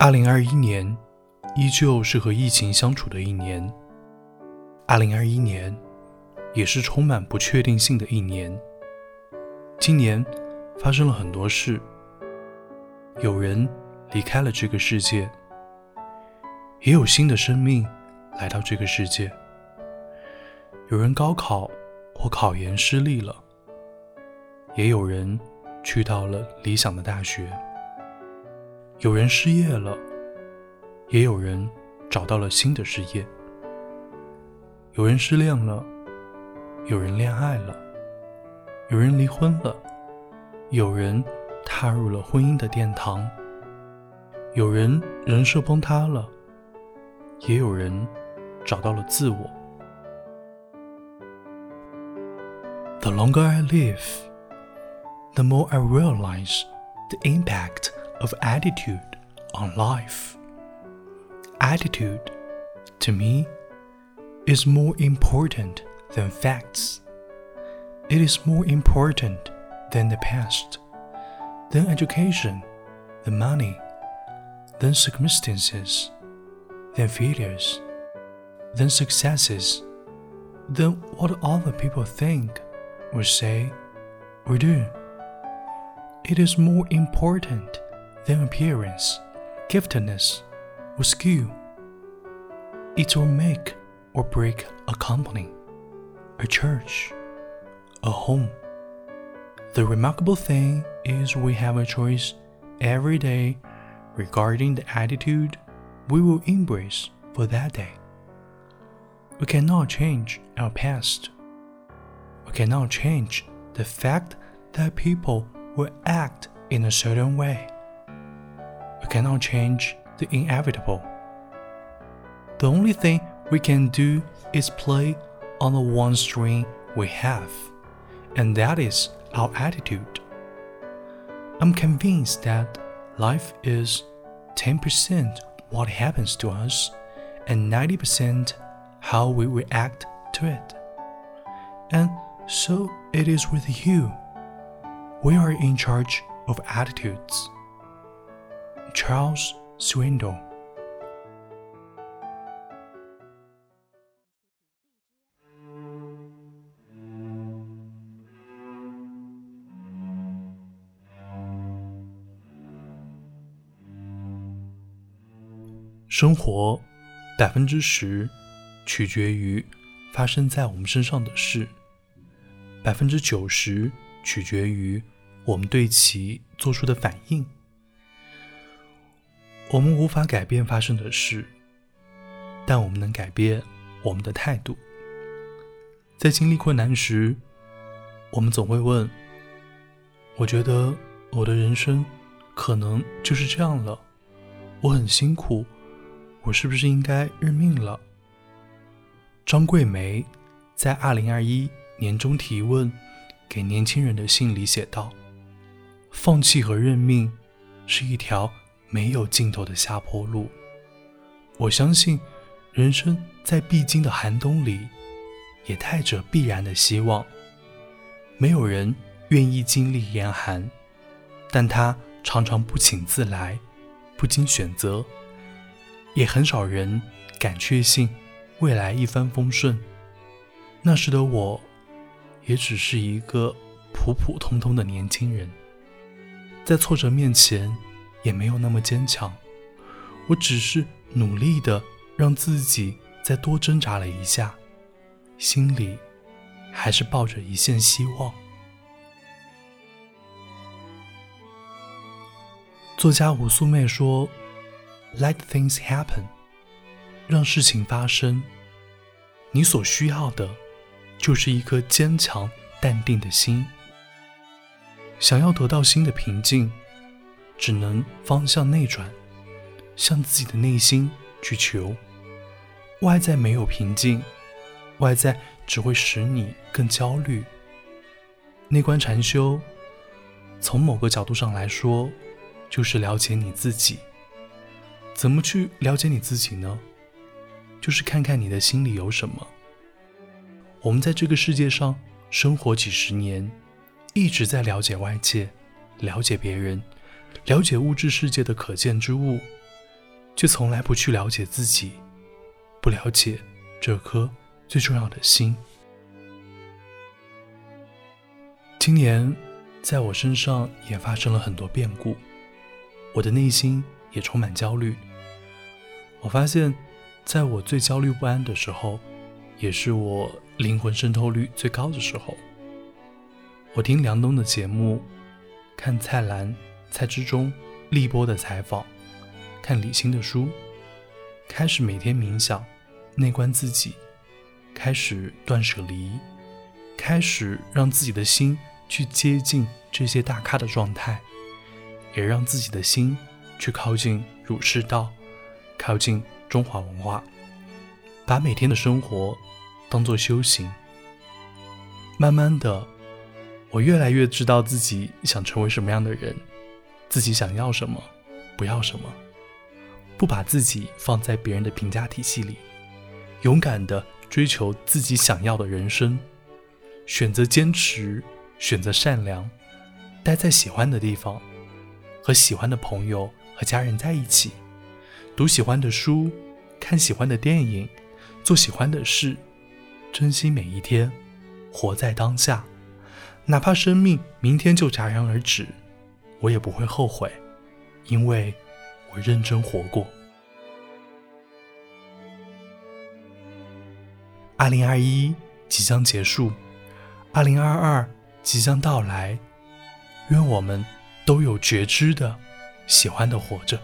二零二一年依旧是和疫情相处的一年。二零二一年也是充满不确定性的一年。今年发生了很多事，有人离开了这个世界，也有新的生命来到这个世界。有人高考或考研失利了，也有人去到了理想的大学。有人失业了，也有人找到了新的事业；有人失恋了，有人恋爱了；有人离婚了，有人踏入了婚姻的殿堂；有人人设崩塌了，也有人找到了自我。The longer I live, the more I realize the impact. Of attitude on life. Attitude, to me, is more important than facts. It is more important than the past, than education, than money, than circumstances, than failures, than successes, than what other people think or say or do. It is more important than appearance, giftedness, or skill. It will make or break a company, a church, a home. The remarkable thing is we have a choice every day regarding the attitude we will embrace for that day. We cannot change our past. We cannot change the fact that people will act in a certain way cannot change the inevitable. The only thing we can do is play on the one string we have, and that is our attitude. I'm convinced that life is 10% what happens to us and 90% how we react to it. And so it is with you. We are in charge of attitudes. Charles Swindoll。生活百分之十取决于发生在我们身上的事，百分之九十取决于我们对其做出的反应。我们无法改变发生的事，但我们能改变我们的态度。在经历困难时，我们总会问：“我觉得我的人生可能就是这样了，我很辛苦，我是不是应该认命了？”张桂梅在二零二一年终提问给年轻人的信里写道：“放弃和认命是一条。”没有尽头的下坡路。我相信，人生在必经的寒冬里，也带着必然的希望。没有人愿意经历严寒，但他常常不请自来，不经选择。也很少人敢确信未来一帆风顺。那时的我，也只是一个普普通通的年轻人，在挫折面前。也没有那么坚强，我只是努力的让自己再多挣扎了一下，心里还是抱着一线希望。作家吴素妹说：“Let things happen，让事情发生。你所需要的，就是一颗坚强淡定的心。想要得到新的平静。”只能方向内转，向自己的内心去求。外在没有平静，外在只会使你更焦虑。内观禅修，从某个角度上来说，就是了解你自己。怎么去了解你自己呢？就是看看你的心里有什么。我们在这个世界上生活几十年，一直在了解外界，了解别人。了解物质世界的可见之物，却从来不去了解自己，不了解这颗最重要的心。今年，在我身上也发生了很多变故，我的内心也充满焦虑。我发现，在我最焦虑不安的时候，也是我灵魂渗透率最高的时候。我听梁冬的节目，看蔡澜、蔡之忠、立波的采访，看李欣的书，开始每天冥想，内观自己，开始断舍离，开始让自己的心去接近这些大咖的状态，也让自己的心去靠近儒释道，靠近中华文化，把每天的生活当做修行，慢慢的。我越来越知道自己想成为什么样的人，自己想要什么，不要什么，不把自己放在别人的评价体系里，勇敢的追求自己想要的人生，选择坚持，选择善良，待在喜欢的地方，和喜欢的朋友和家人在一起，读喜欢的书，看喜欢的电影，做喜欢的事，珍惜每一天，活在当下。哪怕生命明天就戛然而止，我也不会后悔，因为我认真活过。二零二一即将结束，二零二二即将到来，愿我们都有觉知的、喜欢的活着。